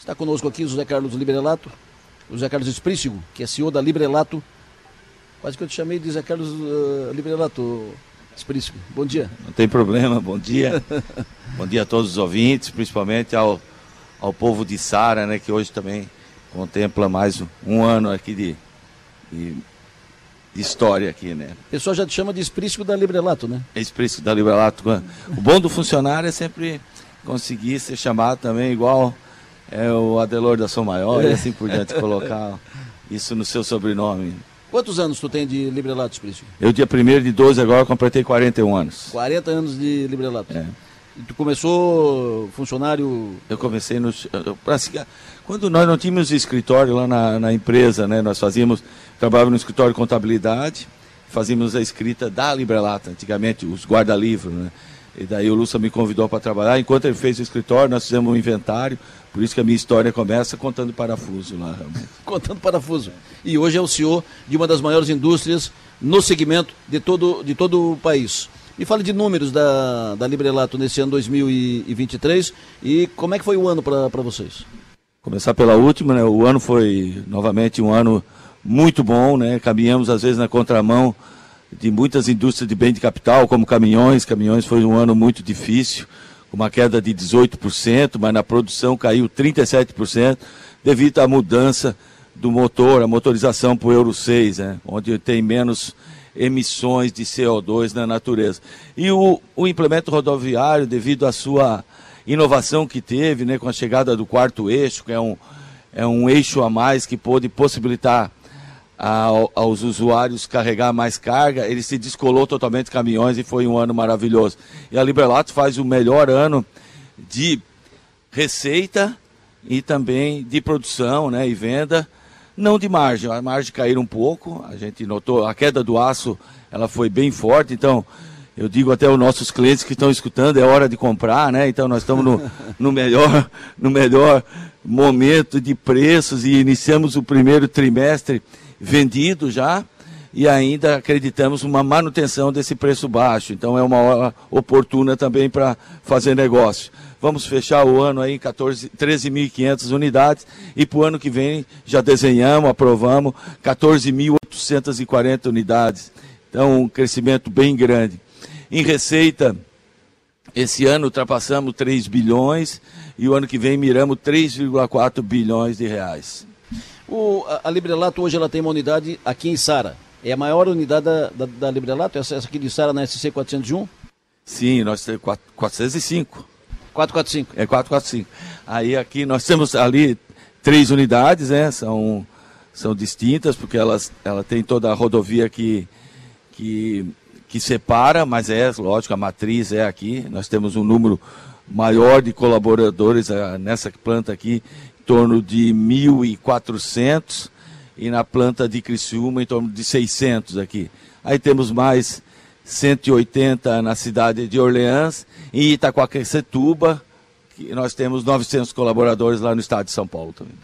Está conosco aqui o José Carlos Librelato, o José Carlos Esprícigo, que é CEO da Librelato. Quase que eu te chamei de José Carlos uh, Librelato, Esprícigo. Bom dia. Não tem problema, bom dia. bom dia a todos os ouvintes, principalmente ao, ao povo de Sara, né, que hoje também contempla mais um ano aqui de, de de história aqui, né? O pessoal já te chama de esprícico da Librelato, né? Esprícico da Librelato. O bom do funcionário é sempre conseguir ser chamado também igual é o Adelor da São Maior e assim por diante, colocar isso no seu sobrenome. Quantos anos tu tem de Librelato, Esprícico? Eu, dia 1 de 12, agora completei 41 anos. 40 anos de Librelato. É. E tu começou funcionário... Eu comecei no... Quando nós não tínhamos escritório lá na, na empresa, né? Nós fazíamos trabalhava no escritório de contabilidade, fazíamos a escrita da Librelata, antigamente, os guarda-livros, né? E daí o Lúcio me convidou para trabalhar. Enquanto ele fez o escritório, nós fizemos um inventário. Por isso que a minha história começa contando parafuso lá, contando parafuso. E hoje é o senhor de uma das maiores indústrias no segmento de todo, de todo o país. E fale de números da, da Librelato nesse ano 2023 e como é que foi o ano para vocês? Começar pela última, né? O ano foi novamente um ano muito bom, né? Caminhamos às vezes na contramão de muitas indústrias de bem de capital, como caminhões. Caminhões foi um ano muito difícil, uma queda de 18%, mas na produção caiu 37% devido à mudança do motor, a motorização para o Euro 6, né? onde tem menos emissões de CO2 na natureza. E o, o implemento rodoviário, devido à sua inovação que teve, né, com a chegada do quarto eixo, que é um, é um eixo a mais que pôde possibilitar aos usuários carregar mais carga, ele se descolou totalmente de caminhões e foi um ano maravilhoso. E a Liberlato faz o melhor ano de receita e também de produção né, e venda, não de margem. A margem caíram um pouco, a gente notou a queda do aço, ela foi bem forte, então eu digo até aos nossos clientes que estão escutando, é hora de comprar, né? Então nós estamos no, no, melhor, no melhor momento de preços e iniciamos o primeiro trimestre vendido já e ainda acreditamos uma manutenção desse preço baixo. Então é uma hora oportuna também para fazer negócio. Vamos fechar o ano aí em 13.500 unidades e para o ano que vem já desenhamos, aprovamos 14.840 unidades. Então um crescimento bem grande. Em receita, esse ano ultrapassamos 3 bilhões e o ano que vem miramos 3,4 bilhões de reais. O, a, a Librelato hoje ela tem uma unidade aqui em Sara. É a maior unidade da, da, da Librelato, essa, essa aqui de Sara na SC 401? Sim, nós temos 405. 445. É 445. Aí aqui nós temos ali três unidades, né? São, são distintas, porque elas, ela tem toda a rodovia que, que, que separa, mas é, lógico, a matriz é aqui. Nós temos um número maior de colaboradores uh, nessa planta aqui torno de 1.400 e na planta de Criciúma em torno de 600 aqui. Aí temos mais 180 na cidade de Orleans e Itacoaquecetuba, que nós temos 900 colaboradores lá no estado de São Paulo também.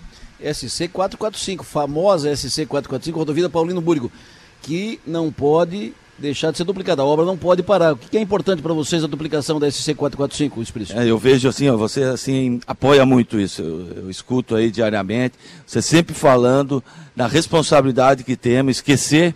SC 445, famosa SC 445, rodovia Paulino Burgo, que não pode deixar de ser duplicada. A obra não pode parar. O que é importante para vocês a duplicação da SC445, Espírito? É, eu vejo assim, ó, você assim apoia muito isso. Eu, eu, escuto aí diariamente, você sempre falando da responsabilidade que temos, esquecer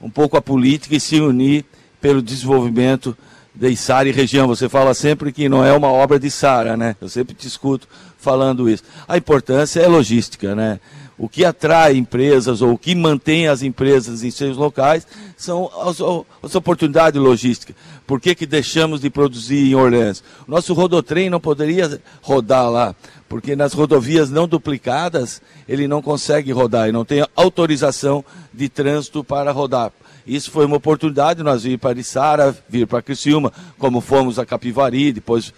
um pouco a política e se unir pelo desenvolvimento da Isara e região. Você fala sempre que não é uma obra de Sara, né? Eu sempre te escuto falando isso. A importância é logística, né? O que atrai empresas ou o que mantém as empresas em seus locais são as, as oportunidades logísticas. Por que, que deixamos de produzir em Orleans? Nosso rodotrem não poderia rodar lá, porque nas rodovias não duplicadas ele não consegue rodar e não tem autorização de trânsito para rodar. Isso foi uma oportunidade, nós vir para Içara, vir para Criciúma, como fomos a Capivari, depois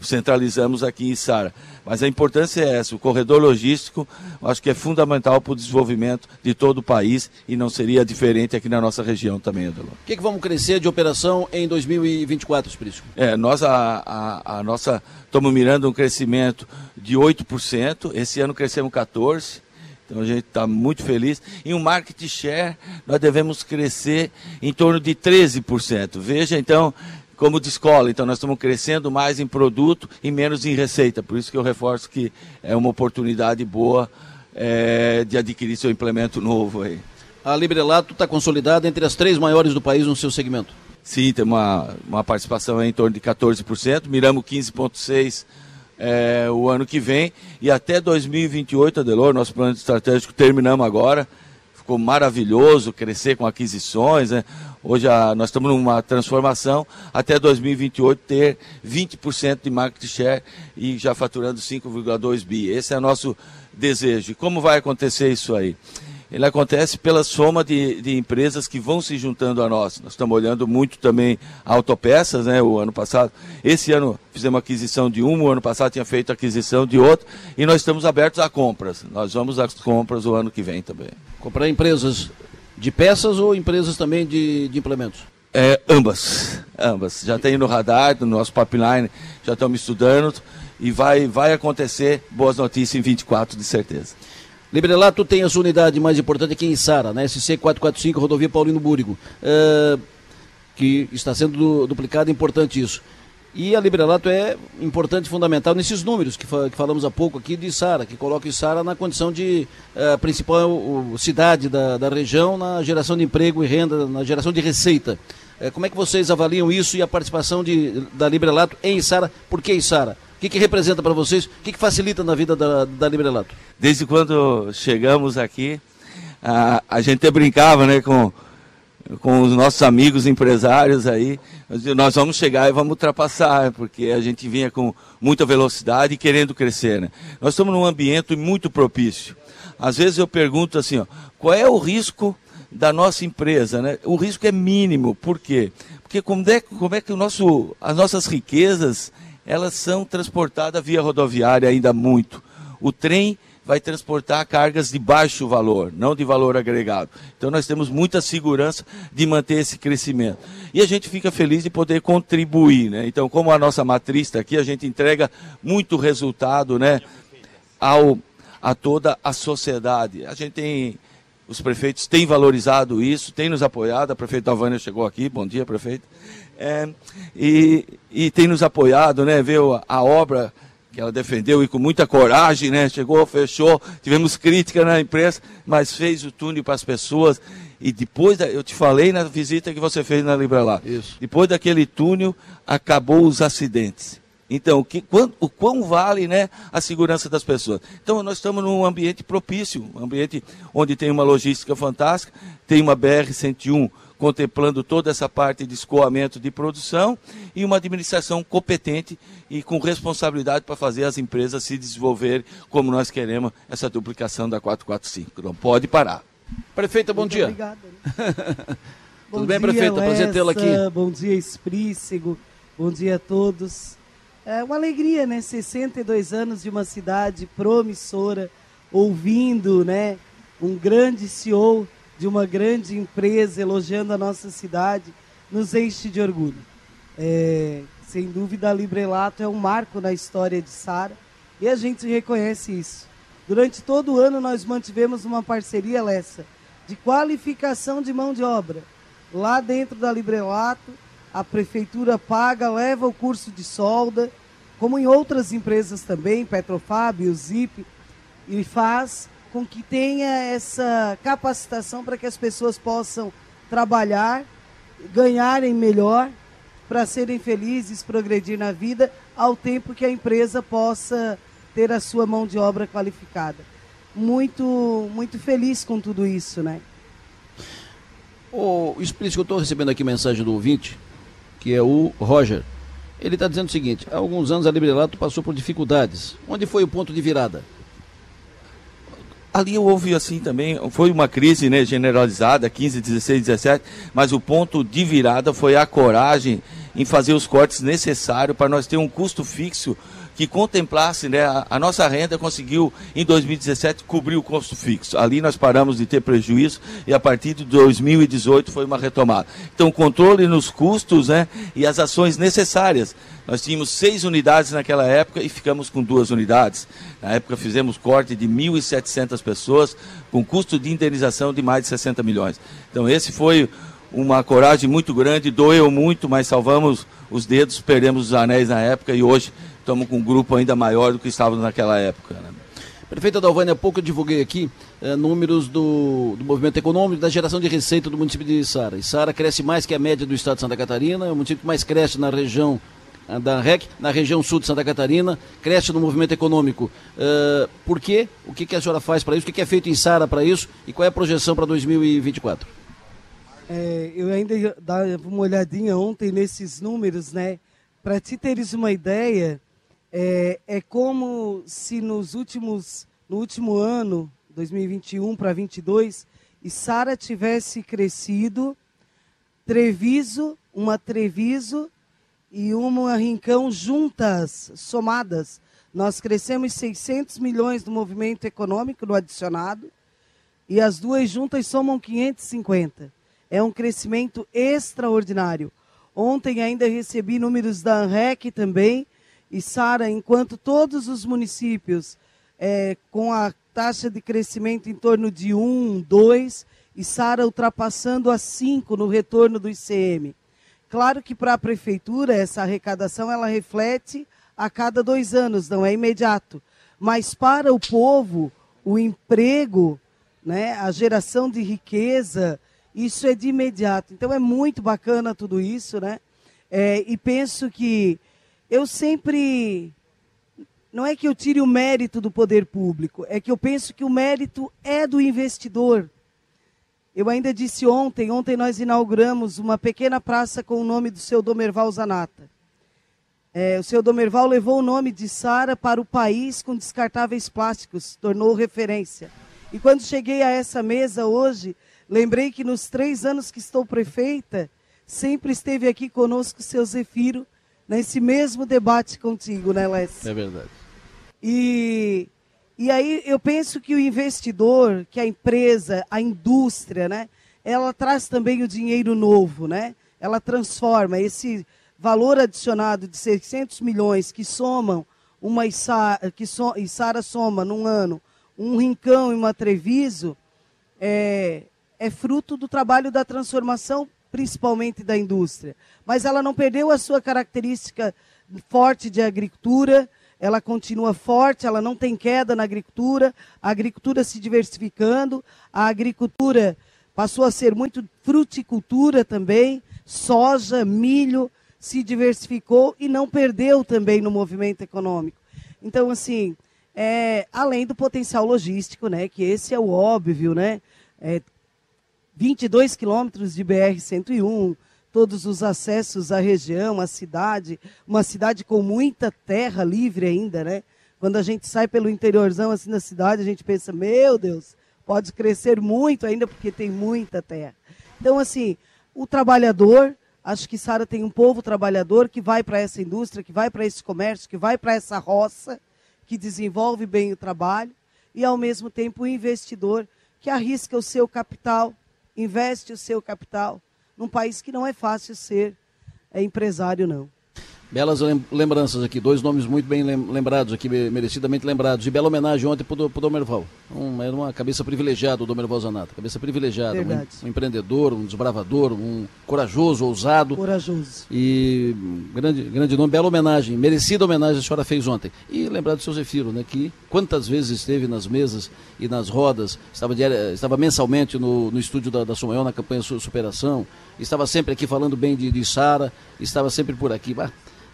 centralizamos aqui em Sara. Mas a importância é essa, o corredor logístico, acho que é fundamental para o desenvolvimento de todo o país e não seria diferente aqui na nossa região também, Adelon. O que, que vamos crescer de operação em 2024, Espírito? É, nós a, a, a nossa, estamos mirando um crescimento de 8%, esse ano crescemos 14%, então a gente está muito feliz. Em um market share, nós devemos crescer em torno de 13%. Veja então como de escola. Então nós estamos crescendo mais em produto e menos em receita. Por isso que eu reforço que é uma oportunidade boa é, de adquirir seu implemento novo aí. A Librelato está consolidada entre as três maiores do país no seu segmento. Sim, tem uma, uma participação em torno de 14%, miramos 15,6% é, o ano que vem e até 2028, Adelor, nosso plano estratégico terminamos agora, ficou maravilhoso crescer com aquisições, né? Hoje a, nós estamos numa transformação até 2028 ter 20% de market share e já faturando 5,2 bi. Esse é nosso desejo. E como vai acontecer isso aí? Ele acontece pela soma de, de empresas que vão se juntando a nós. Nós estamos olhando muito também autopeças, né? O ano passado. Esse ano fizemos aquisição de uma, o ano passado tinha feito aquisição de outra, e nós estamos abertos a compras. Nós vamos às compras o ano que vem também. Comprar empresas de peças ou empresas também de, de implementos? É, ambas, ambas. Já tem no radar, no nosso pipeline, já estamos estudando e vai, vai acontecer boas notícias em 24, de certeza. Librelato tem a sua unidade mais importante aqui em Sara, na SC 445, rodovia Paulino Búrigo, uh, que está sendo duplicado, importante isso. E a Librelato é importante fundamental nesses números que, fa que, falamos há pouco aqui de Sara, que coloca Sara na condição de uh, principal uh, cidade da, da, região na geração de emprego e renda, na geração de receita. Uh, como é que vocês avaliam isso e a participação de, da Librelato em Sara? Por que Sara? Que, que representa para vocês? O que, que facilita na vida da, da Librelato? Desde quando chegamos aqui, a, a gente brincava né, com com os nossos amigos empresários aí, nós vamos chegar e vamos ultrapassar, porque a gente vinha com muita velocidade e querendo crescer. Né? Nós estamos num ambiente muito propício. Às vezes eu pergunto assim, ó, qual é o risco da nossa empresa? Né? O risco é mínimo, por quê? Porque como é, como é que o nosso, as nossas riquezas elas são transportadas via rodoviária ainda muito. O trem vai transportar cargas de baixo valor, não de valor agregado. Então nós temos muita segurança de manter esse crescimento. E a gente fica feliz de poder contribuir, né? Então, como a nossa matriz está aqui, a gente entrega muito resultado, né, ao a toda a sociedade. A gente tem os prefeitos têm valorizado isso, têm nos apoiado. A prefeita Vânia chegou aqui, bom dia, prefeito. É, e, e tem nos apoiado, né? Ver a, a obra que ela defendeu e com muita coragem, né? Chegou, fechou, tivemos crítica na imprensa, mas fez o túnel para as pessoas. E depois, da, eu te falei na visita que você fez na Libralá. Isso. Depois daquele túnel, acabou os acidentes. Então, o, que, quando, o quão vale né, a segurança das pessoas? Então, nós estamos num ambiente propício, um ambiente onde tem uma logística fantástica, tem uma BR-101 contemplando toda essa parte de escoamento de produção e uma administração competente e com responsabilidade para fazer as empresas se desenvolver como nós queremos essa duplicação da 445. Não pode parar. Prefeita, bom Muito dia. Obrigada. Tudo bem, prefeita? Prazer tê-la aqui. Bom dia, Esprícigo. Bom dia a todos. É uma alegria, né? 62 anos de uma cidade promissora, ouvindo, né? Um grande CEO de uma grande empresa elogiando a nossa cidade, nos enche de orgulho. É, sem dúvida, a Librelato é um marco na história de Sara e a gente reconhece isso. Durante todo o ano, nós mantivemos uma parceria, Lessa, de qualificação de mão de obra. Lá dentro da Librelato, a prefeitura paga, leva o curso de solda, como em outras empresas também, Petrofab, o Zip, e faz com que tenha essa capacitação para que as pessoas possam trabalhar, ganharem melhor, para serem felizes, progredir na vida, ao tempo que a empresa possa ter a sua mão de obra qualificada. Muito, muito feliz com tudo isso, né? O explícito, eu estou recebendo aqui mensagem do ouvinte, que é o Roger. Ele está dizendo o seguinte: há alguns anos a Librelato passou por dificuldades. Onde foi o ponto de virada? Ali houve assim também, foi uma crise né, generalizada, 15, 16, 17, mas o ponto de virada foi a coragem em fazer os cortes necessários para nós ter um custo fixo que contemplasse, né, a, a, nossa renda conseguiu em 2017 cobrir o custo fixo. Ali nós paramos de ter prejuízo e a partir de 2018 foi uma retomada. Então, controle nos custos né, e as ações necessárias. Nós tínhamos seis unidades naquela época e ficamos com duas unidades. Na época fizemos corte de 1.700 pessoas com custo de indenização de mais de 60 milhões. Então, esse foi uma coragem muito grande, doeu muito, mas salvamos os dedos, perdemos os anéis na época e hoje estamos com um grupo ainda maior do que estávamos naquela época. Né? Prefeita Dalvânia, há pouco eu divulguei aqui é, números do, do movimento econômico, da geração de receita do município de Sara. Sara cresce mais que a média do estado de Santa Catarina, é o município que mais cresce na região da REC, na região sul de Santa Catarina, cresce no movimento econômico. Uh, por quê? O que, que a senhora faz para isso? O que, que é feito em Sara para isso? E qual é a projeção para 2024? É, eu ainda dava uma olhadinha ontem nesses números, né? Para te teres uma ideia, é, é como se nos últimos, no último ano, 2021 para 2022, e Sara tivesse crescido, Treviso, uma Treviso e uma Rincão juntas, somadas. Nós crescemos 600 milhões do movimento econômico no adicionado e as duas juntas somam 550. É um crescimento extraordinário. Ontem ainda recebi números da ANREC também. E, Sara, enquanto todos os municípios é, com a taxa de crescimento em torno de 1, 2, e Sara ultrapassando a 5 no retorno do ICM. Claro que para a prefeitura essa arrecadação ela reflete a cada dois anos, não é imediato. Mas para o povo, o emprego, né, a geração de riqueza, isso é de imediato. Então é muito bacana tudo isso, né? É, e penso que eu sempre. Não é que eu tire o mérito do poder público, é que eu penso que o mérito é do investidor. Eu ainda disse ontem, ontem nós inauguramos uma pequena praça com o nome do seu Domerval Zanata. É, o seu Domerval levou o nome de Sara para o país com descartáveis plásticos, tornou referência. E quando cheguei a essa mesa hoje, lembrei que nos três anos que estou prefeita, sempre esteve aqui conosco o seu Zefiro, nesse mesmo debate contigo, né, Lécio? É verdade. E e aí eu penso que o investidor, que a empresa, a indústria, né, ela traz também o dinheiro novo, né? Ela transforma esse valor adicionado de 600 milhões que somam uma Isara, que so, Isara soma num ano um Rincão e uma Treviso, é, é fruto do trabalho da transformação, principalmente da indústria. Mas ela não perdeu a sua característica forte de agricultura, ela continua forte, ela não tem queda na agricultura, a agricultura se diversificando, a agricultura passou a ser muito fruticultura também, soja, milho, se diversificou e não perdeu também no movimento econômico. Então, assim, é, além do potencial logístico, né, que esse é o óbvio, né, é, 22 quilômetros de BR-101, todos os acessos à região, à cidade, uma cidade com muita terra livre ainda, né? Quando a gente sai pelo interiorzão assim da cidade, a gente pensa, meu Deus, pode crescer muito ainda porque tem muita terra. Então, assim, o trabalhador, acho que Sara tem um povo trabalhador que vai para essa indústria, que vai para esse comércio, que vai para essa roça, que desenvolve bem o trabalho, e ao mesmo tempo o investidor que arrisca o seu capital, investe o seu capital num país que não é fácil ser é, empresário, não. Belas lembranças aqui, dois nomes muito bem lembrados aqui, merecidamente lembrados. E bela homenagem ontem para o Domerval. Um, era uma cabeça privilegiada, o Domerval Zanata. Cabeça privilegiada. Um, um, empreendedor, um desbravador, um corajoso, ousado. Corajoso. E grande, grande nome, bela homenagem, merecida homenagem a senhora fez ontem. E lembrar do seu Zefiro, né, que quantas vezes esteve nas mesas e nas rodas, estava, diária, estava mensalmente no, no estúdio da, da Sumayão, na campanha Superação, estava sempre aqui falando bem de, de Sara, estava sempre por aqui. Bah,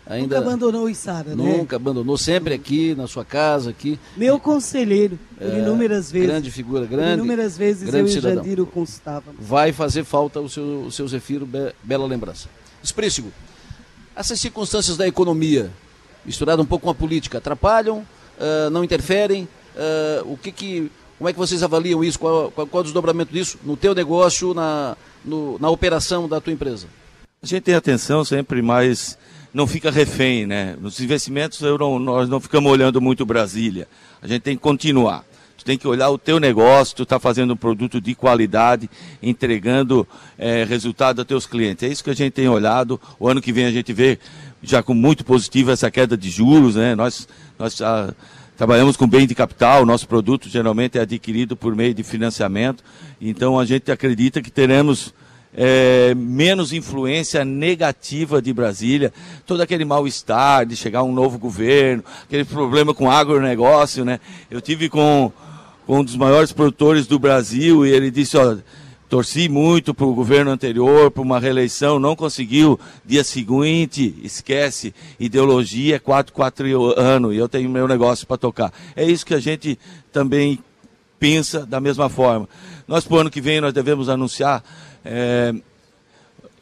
Ainda nunca abandonou o Isara, nunca né? Nunca abandonou, sempre aqui, na sua casa, aqui. Meu conselheiro, por é, inúmeras vezes. Grande figura, grande. Por inúmeras vezes grande eu cidadão. e o constávamos. Vai fazer falta o seu, o seu Zefiro, be, bela lembrança. Esprícigo, essas circunstâncias da economia, misturada um pouco com a política, atrapalham, uh, não interferem? Uh, o que que, como é que vocês avaliam isso? Qual, qual, qual o desdobramento disso no teu negócio, na, no, na operação da tua empresa? A gente tem atenção sempre mais não fica refém, né? Nos investimentos não, nós não ficamos olhando muito Brasília. A gente tem que continuar. Tu tem que olhar o teu negócio, tu está fazendo um produto de qualidade, entregando é, resultado aos teus clientes. É isso que a gente tem olhado. O ano que vem a gente vê já com muito positivo essa queda de juros, né? Nós, nós trabalhamos com bem de capital, nosso produto geralmente é adquirido por meio de financiamento. Então a gente acredita que teremos é, menos influência negativa de Brasília, todo aquele mal-estar de chegar um novo governo, aquele problema com agronegócio, né? Eu tive com, com um dos maiores produtores do Brasil e ele disse, ó, torci muito para o governo anterior, para uma reeleição, não conseguiu, dia seguinte, esquece, ideologia, quatro, quatro anos, e eu tenho meu negócio para tocar. É isso que a gente também pensa da mesma forma. Nós, para o ano que vem, nós devemos anunciar é,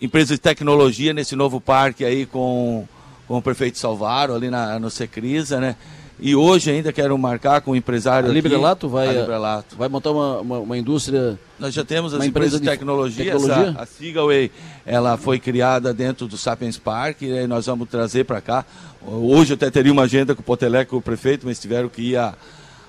empresas de tecnologia nesse novo parque aí com, com o prefeito Salvaro, ali na, no Secrisa, né? E hoje ainda quero marcar com o empresário. A Librelato vai, Librelato. vai montar uma, uma, uma, indústria. Nós já temos as empresas de tecnologia. tecnologia? Essa, a Seagaway, ela foi criada dentro do Sapiens Park e aí nós vamos trazer para cá. Hoje eu até teria uma agenda com o Potelec, com o prefeito, mas tiveram que ir a,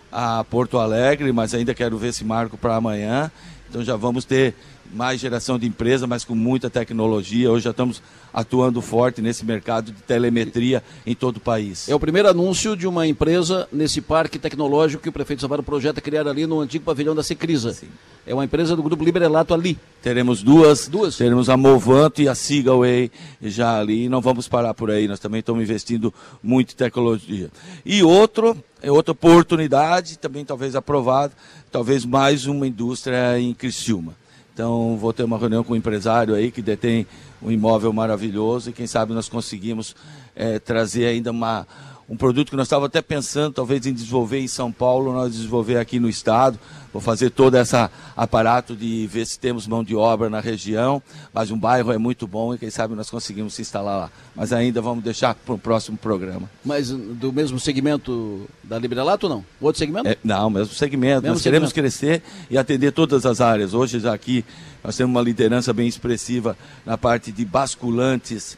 a Porto Alegre, mas ainda quero ver esse marco para amanhã. Então já vamos ter mais geração de empresa, mas com muita tecnologia. Hoje já estamos atuando forte nesse mercado de telemetria em todo o país. É o primeiro anúncio de uma empresa nesse parque tecnológico que o prefeito Savaro projeta criar ali no antigo pavilhão da Secrisa. Sim. É uma empresa do grupo Librelato ali. Teremos duas, duas. Teremos a Movanto e a Seagaway já ali. E não vamos parar por aí. Nós também estamos investindo muito em tecnologia. E outro, é outra oportunidade, também talvez aprovado, talvez mais uma indústria em Criciúma. Então, vou ter uma reunião com um empresário aí que detém um imóvel maravilhoso e quem sabe nós conseguimos é, trazer ainda uma, um produto que nós estávamos até pensando, talvez, em desenvolver em São Paulo, nós desenvolver aqui no estado. Vou fazer todo esse aparato de ver se temos mão de obra na região, mas um bairro é muito bom e quem sabe nós conseguimos se instalar lá. Mas ainda vamos deixar para o próximo programa. Mas do mesmo segmento da Librelato ou não? Outro segmento? É, não, mesmo segmento. Mesmo nós segmento. queremos crescer e atender todas as áreas. Hoje já aqui nós temos uma liderança bem expressiva na parte de basculantes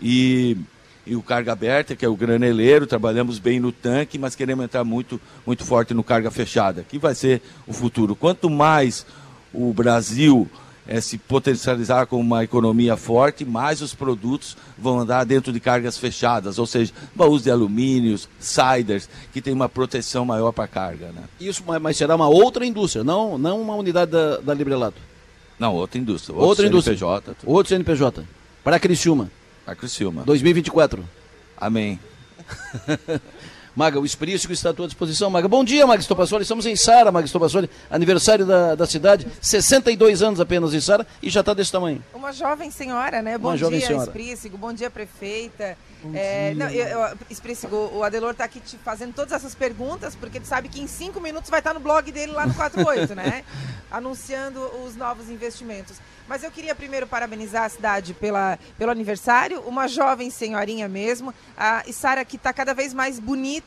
e e o carga aberta, que é o graneleiro, trabalhamos bem no tanque, mas queremos entrar muito, muito forte no carga fechada, que vai ser o futuro. Quanto mais o Brasil é, se potencializar como uma economia forte, mais os produtos vão andar dentro de cargas fechadas, ou seja, baús de alumínios, siders, que tem uma proteção maior para a carga. Né? Isso, mas será uma outra indústria, não, não uma unidade da, da Librelato? Não, outra indústria. Outro outra CNPJ. indústria. Outro CNPJ. Para Criciúma. A Criciúma. 2024. Amém. Maga, o Esprícico está à tua disposição. Maga, bom dia, Maga Estopassoli. Estamos em Sara, Maga Estopassoli. Aniversário da, da cidade. 62 anos apenas em Sara e já está desse tamanho. Uma jovem senhora, né? Bom Uma dia, senhora. Bom dia, prefeita. Bom é, dia. Não, eu, eu, Esprícico, o Adelor está aqui te fazendo todas essas perguntas, porque ele sabe que em cinco minutos vai estar no blog dele lá no 48, né? Anunciando os novos investimentos. Mas eu queria primeiro parabenizar a cidade pela, pelo aniversário, uma jovem senhorinha mesmo, a Sara que está cada vez mais bonita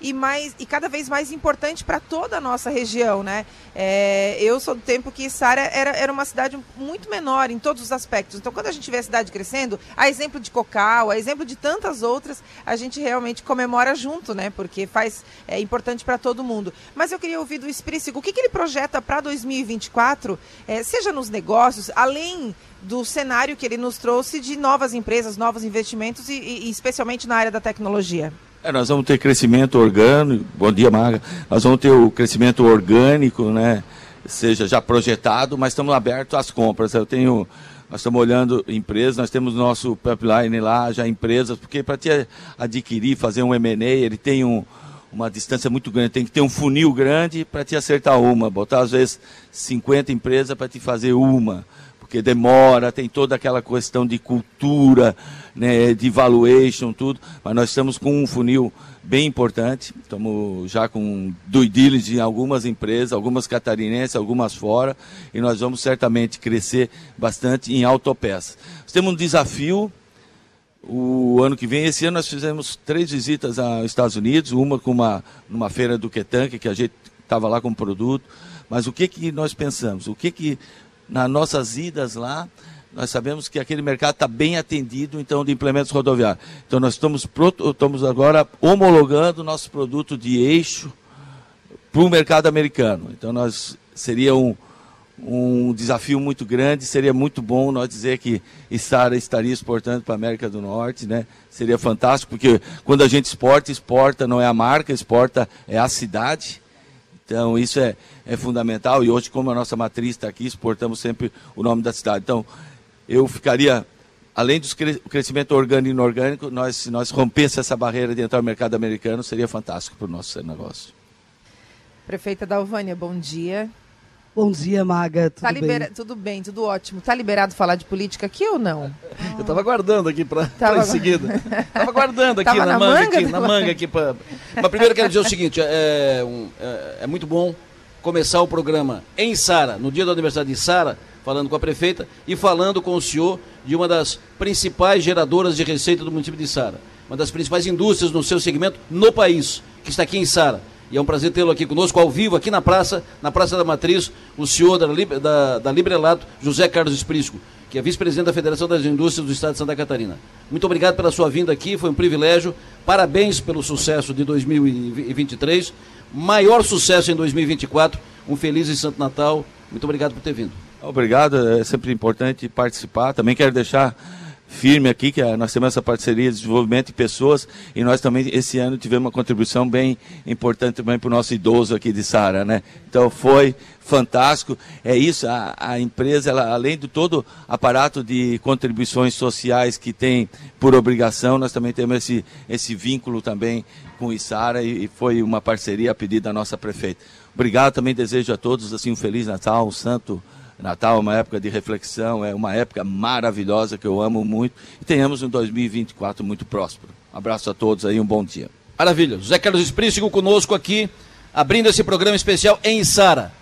e, mais, e cada vez mais importante para toda a nossa região, né? É, eu sou do tempo que Sara era, era uma cidade muito menor em todos os aspectos. Então, quando a gente vê a cidade crescendo, a exemplo de Cocal, a exemplo de tantas outras, a gente realmente comemora junto, né? Porque faz é importante para todo mundo. Mas eu queria ouvir do Esprícigo, o que, que ele projeta para 2024, é, seja nos negócios, além do cenário que ele nos trouxe de novas empresas, novos investimentos e, e especialmente na área da tecnologia. É, nós vamos ter crescimento orgânico, bom dia Maga, nós vamos ter o crescimento orgânico, né, seja já projetado, mas estamos abertos às compras. Eu tenho, nós estamos olhando empresas, nós temos nosso pipeline lá, já empresas, porque para te adquirir, fazer um M&A, ele tem um, uma distância muito grande, tem que ter um funil grande para te acertar uma, botar às vezes 50 empresas para te fazer uma porque demora, tem toda aquela questão de cultura, né, de valuation, tudo, mas nós estamos com um funil bem importante, estamos já com due diligence em algumas empresas, algumas catarinenses, algumas fora, e nós vamos certamente crescer bastante em autopeças. Nós temos um desafio, o ano que vem, esse ano nós fizemos três visitas aos Estados Unidos, uma com uma numa feira do Quetanque, que a gente estava lá com produto, mas o que que nós pensamos? O que que nas nossas idas lá, nós sabemos que aquele mercado está bem atendido, então, de implementos rodoviários. Então, nós estamos, estamos agora homologando nosso produto de eixo para o mercado americano. Então, nós seria um, um desafio muito grande, seria muito bom nós dizer que Sara estaria exportando para a América do Norte, né? Seria fantástico, porque quando a gente exporta, exporta não é a marca, exporta é a cidade. Então, isso é, é fundamental. E hoje, como a nossa matriz está aqui, exportamos sempre o nome da cidade. Então, eu ficaria além do crescimento orgânico e inorgânico, nós, se nós rompesse essa barreira de entrar no mercado americano, seria fantástico para o nosso negócio. Prefeita Dalvânia, bom dia. Bom dia, Maga. Tudo, tá libera... bem? tudo bem, tudo ótimo. Tá liberado falar de política aqui ou não? Eu estava aguardando aqui para Tava... em seguida. Estava aguardando aqui na, na, manga, aqui, na manga aqui para. Mas primeiro eu quero dizer o seguinte: é, um, é, é muito bom começar o programa em Sara, no dia do aniversário de Sara, falando com a prefeita e falando com o senhor de uma das principais geradoras de receita do município de Sara, uma das principais indústrias no seu segmento no país, que está aqui em Sara. E é um prazer tê-lo aqui conosco, ao vivo, aqui na praça, na Praça da Matriz, o senhor da, da, da Librelato, José Carlos Esprisco, que é vice-presidente da Federação das Indústrias do Estado de Santa Catarina. Muito obrigado pela sua vinda aqui, foi um privilégio. Parabéns pelo sucesso de 2023. Maior sucesso em 2024. Um feliz e santo Natal. Muito obrigado por ter vindo. Obrigado, é sempre importante participar. Também quero deixar firme aqui, que nós temos essa parceria de desenvolvimento de pessoas e nós também esse ano tivemos uma contribuição bem importante também para o nosso idoso aqui de Sara, né? Então foi fantástico, é isso, a, a empresa, ela, além de todo aparato de contribuições sociais que tem por obrigação, nós também temos esse, esse vínculo também com o Isara e, e foi uma parceria a pedido da nossa prefeita. Obrigado, também desejo a todos assim um Feliz Natal, um Santo Natal é uma época de reflexão, é uma época maravilhosa que eu amo muito e tenhamos um 2024 muito próspero. Um abraço a todos aí, um bom dia. Maravilha. José Carlos Esprícigo conosco aqui, abrindo esse programa especial em Sara.